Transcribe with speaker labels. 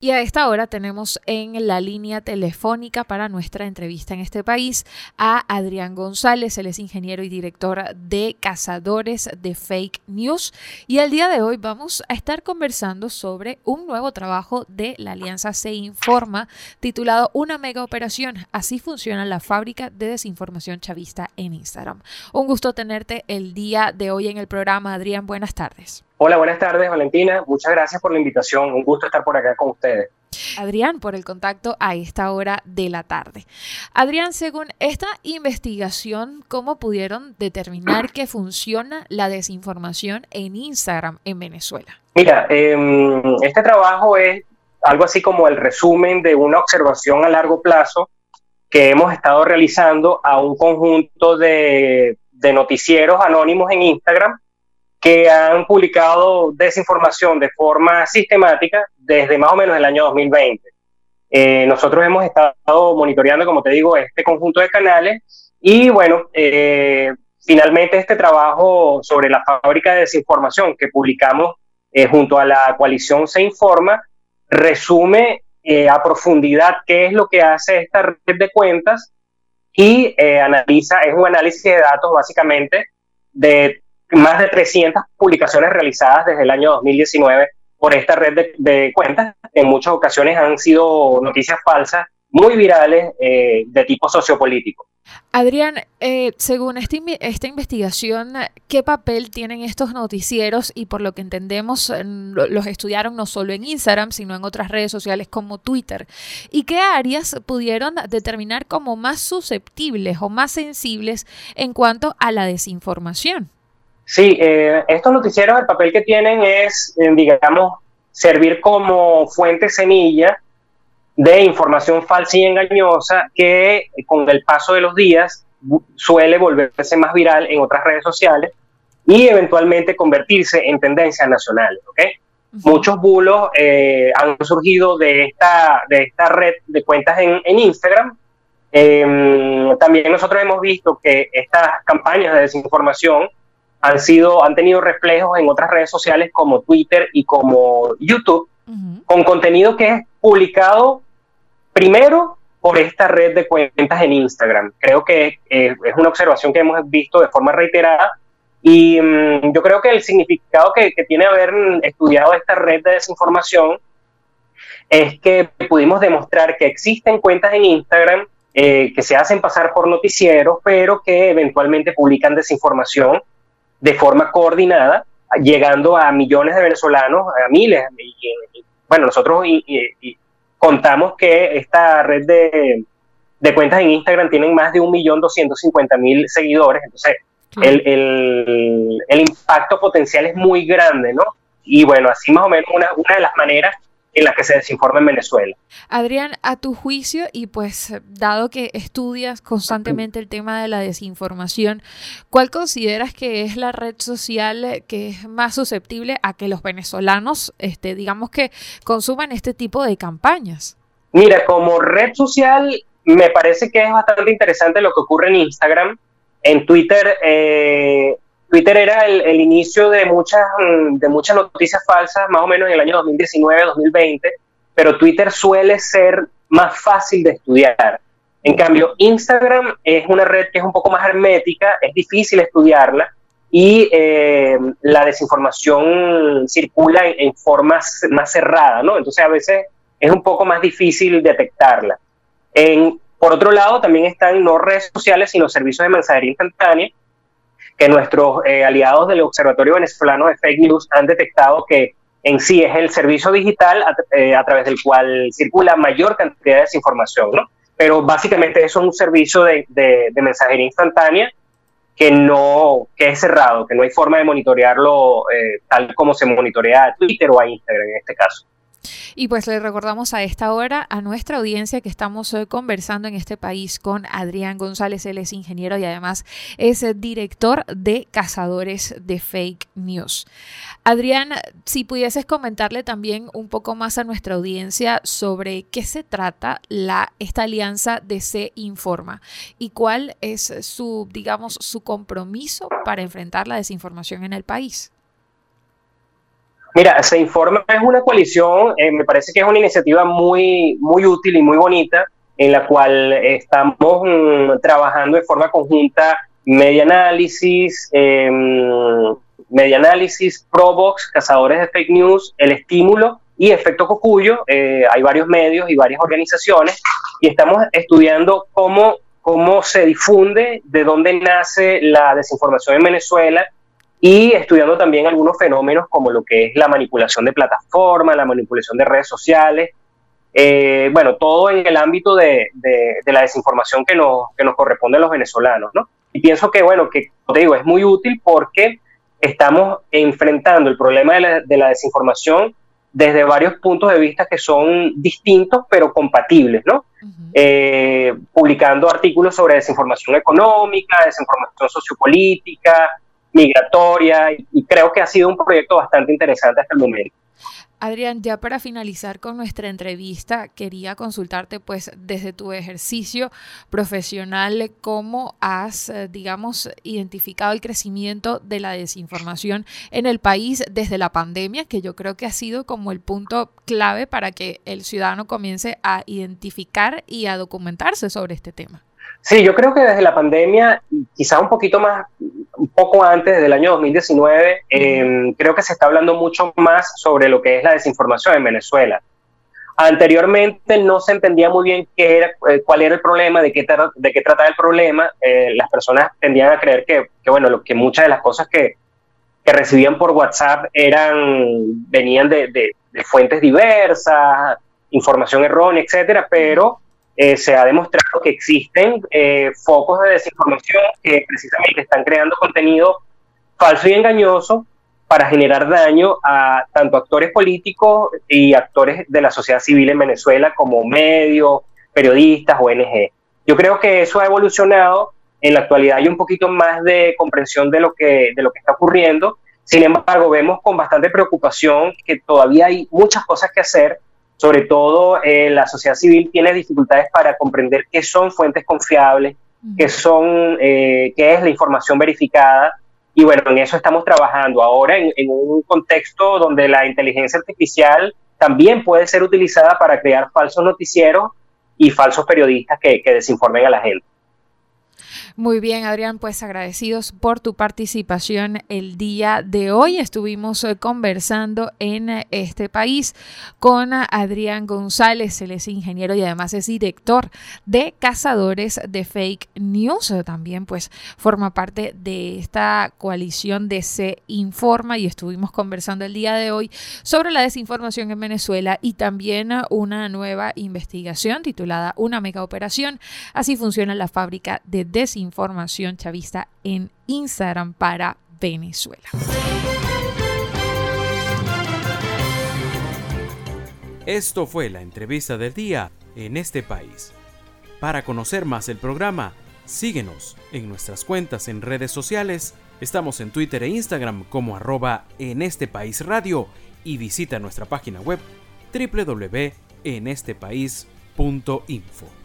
Speaker 1: Y a esta hora tenemos en la línea telefónica para nuestra entrevista en este país a Adrián González, él es ingeniero y director de Cazadores de Fake News. Y el día de hoy vamos a estar conversando sobre un nuevo trabajo de la Alianza Se Informa titulado Una mega operación. Así funciona la fábrica de desinformación chavista en Instagram. Un gusto tenerte el día de hoy en el programa. Adrián, buenas tardes.
Speaker 2: Hola, buenas tardes, Valentina. Muchas gracias por la invitación. Un gusto estar por acá con ustedes.
Speaker 1: Adrián, por el contacto a esta hora de la tarde. Adrián, según esta investigación, ¿cómo pudieron determinar que funciona la desinformación en Instagram en Venezuela?
Speaker 2: Mira, em, este trabajo es algo así como el resumen de una observación a largo plazo que hemos estado realizando a un conjunto de, de noticieros anónimos en Instagram que han publicado desinformación de forma sistemática desde más o menos el año 2020. Eh, nosotros hemos estado monitoreando, como te digo, este conjunto de canales y bueno, eh, finalmente este trabajo sobre la fábrica de desinformación que publicamos eh, junto a la coalición Se Informa resume a profundidad qué es lo que hace esta red de cuentas y analiza, es un análisis de datos básicamente de más de 300 publicaciones realizadas desde el año 2019 por esta red de, cuentas. En muchas ocasiones han sido noticias falsas, muy virales, eh, de tipo sociopolítico.
Speaker 1: Adrián, eh, según este esta investigación, ¿qué papel tienen estos noticieros? Y por lo que entendemos, los estudiaron no solo en Instagram, sino en otras redes sociales como Twitter. ¿Y qué áreas pudieron determinar como más susceptibles o más sensibles en cuanto a la desinformación?
Speaker 2: Sí, eh, estos noticieros el papel que tienen es, eh, digamos, servir como fuente semilla de información falsa y engañosa que eh, con el paso de los días suele volverse más viral en otras redes sociales y eventualmente convertirse en tendencias nacionales. ¿okay? Muchos bulos han surgido de esta, de esta red de cuentas en, en Instagram. Em, también nosotros hemos visto que estas campañas de desinformación han sido, han tenido reflejos en otras redes sociales como Twitter y como YouTube, con contenido que es publicado primero por esta red de cuentas en Instagram. Creo que eh, es una observación que hemos visto de forma reiterada y mm, yo creo que el significado que, tiene haber estudiado esta red de desinformación es que pudimos demostrar que existen cuentas en Instagram eh, que se hacen pasar por noticieros, pero que eventualmente publican desinformación de forma coordinada, llegando a millones de venezolanos, a miles. bueno, nosotros contamos que esta red de, de, cuentas en Instagram tienen más de 1.250.000 seguidores, entonces el, el, el, impacto potencial es muy grande, ¿no? Y bueno, así más o menos una, una de las maneras en la que se desinforma en Venezuela.
Speaker 1: Adrián, a tu juicio, y pues dado que estudias constantemente el tema de la desinformación, ¿cuál consideras que es la red social que es más susceptible a que los venezolanos, este, digamos que consuman este tipo de campañas?
Speaker 2: Mira, como red social, me parece que es bastante interesante lo que ocurre en Instagram. En Twitter, eh, Twitter era el, inicio de muchas, mm, de muchas noticias falsas, más o menos en el año 2019, 2020, pero Twitter suele ser más fácil de estudiar. En cambio, Instagram es una red que es un poco más hermética, es difícil estudiarla y eh, la desinformación circula en, forma más cerrada, ¿no? Entonces a veces es un poco más difícil detectarla. En, por otro lado, también están no redes sociales, sino servicios de mensajería instantánea, que nuestros eh, aliados del Observatorio Venezolano de Fake News han detectado que en sí es el servicio digital eh, a, través del cual circula mayor cantidad de desinformación, ¿no? Pero básicamente eso es un servicio de, mensajería instantánea que no, que es cerrado, que no hay forma de monitorearlo eh, tal como se monitorea a Twitter o a Instagram en este caso.
Speaker 1: Y pues le recordamos a esta hora a nuestra audiencia que estamos hoy conversando en este país con Adrián González, él es ingeniero y además es director de Cazadores de Fake News. Adrián, si pudieses comentarle también un poco más a nuestra audiencia sobre qué se trata la, esta alianza de Se Informa y cuál es su, digamos, su compromiso para enfrentar la desinformación en el país.
Speaker 2: Mira, Se Informa es una coalición, eh, me parece que es una iniciativa muy, muy útil y muy bonita, en la cual estamos mm, trabajando de forma conjunta Media Análisis, eh, Media Análisis, Provox, Cazadores de Fake News, El Estímulo y Efecto Cocuyo. Eh, hay varios medios y varias organizaciones y estamos estudiando cómo, cómo se difunde, de dónde nace la desinformación en Venezuela y estudiando también algunos fenómenos como lo que es la manipulación de plataformas, la manipulación de redes sociales, eh, bueno, todo en el ámbito de, la desinformación que nos, que nos corresponde a los venezolanos, ¿no? Y pienso que, bueno, que, como te digo, es muy útil porque estamos enfrentando el problema de la, de la desinformación desde varios puntos de vista que son distintos pero compatibles, ¿no? Eh, publicando artículos sobre desinformación económica, desinformación sociopolítica, migratoria, y, creo que ha sido un proyecto bastante interesante hasta el momento.
Speaker 1: Adrián, ya para finalizar con nuestra entrevista, quería consultarte pues desde tu ejercicio profesional, cómo has, eh, digamos, identificado el crecimiento de la desinformación en el país desde la pandemia, que yo creo que ha sido como el punto clave para que el ciudadano comience a identificar y a documentarse sobre este tema.
Speaker 2: Sí, yo creo que desde la pandemia, quizá un poquito más, un poco antes del año 2019, em, creo que se está hablando mucho más sobre lo que es la desinformación en Venezuela. Anteriormente no se entendía muy bien qué era, eh, cuál era el problema, de qué, de qué trataba el problema. Eh, las personas tendían a creer que, bueno, lo, que muchas de las cosas que, que recibían por WhatsApp eran, venían de, de, de fuentes diversas, información errónea, etcétera, pero eh, se ha demostrado que existen eh, focos de desinformación que precisamente están creando contenido falso y engañoso para generar daño a tanto actores políticos y actores de la sociedad civil en Venezuela como medios, periodistas, ONG. Yo creo que eso ha evolucionado. En la actualidad hay un poquito más de comprensión de lo que, de lo que está ocurriendo. Sin embargo, vemos con bastante preocupación que todavía hay muchas cosas que hacer sobre todo eh, la sociedad civil tiene dificultades para comprender qué son fuentes confiables, qué, son, eh, qué es la información verificada. Y bueno, en eso estamos trabajando ahora en, un contexto donde la inteligencia artificial también puede ser utilizada para crear falsos noticieros y falsos periodistas que desinformen a la gente.
Speaker 1: Muy bien, Adrián, pues agradecidos por tu participación el día de hoy. Estuvimos eh, conversando en eh, este país con Adrián González, él es ingeniero y además es director de Cazadores de Fake News. También pues forma parte de esta coalición de Se Informa y estuvimos conversando el día de hoy sobre la desinformación en Venezuela y también una nueva investigación titulada Una mega operación. Así funciona la fábrica de desinformación información chavista en Instagram para Venezuela.
Speaker 3: Esto fue la entrevista del día en este país. Para conocer más el programa, síguenos en nuestras cuentas en redes sociales. Estamos en Twitter e Instagram como arroba en este país radio y visita nuestra página web www.enestepaís.info.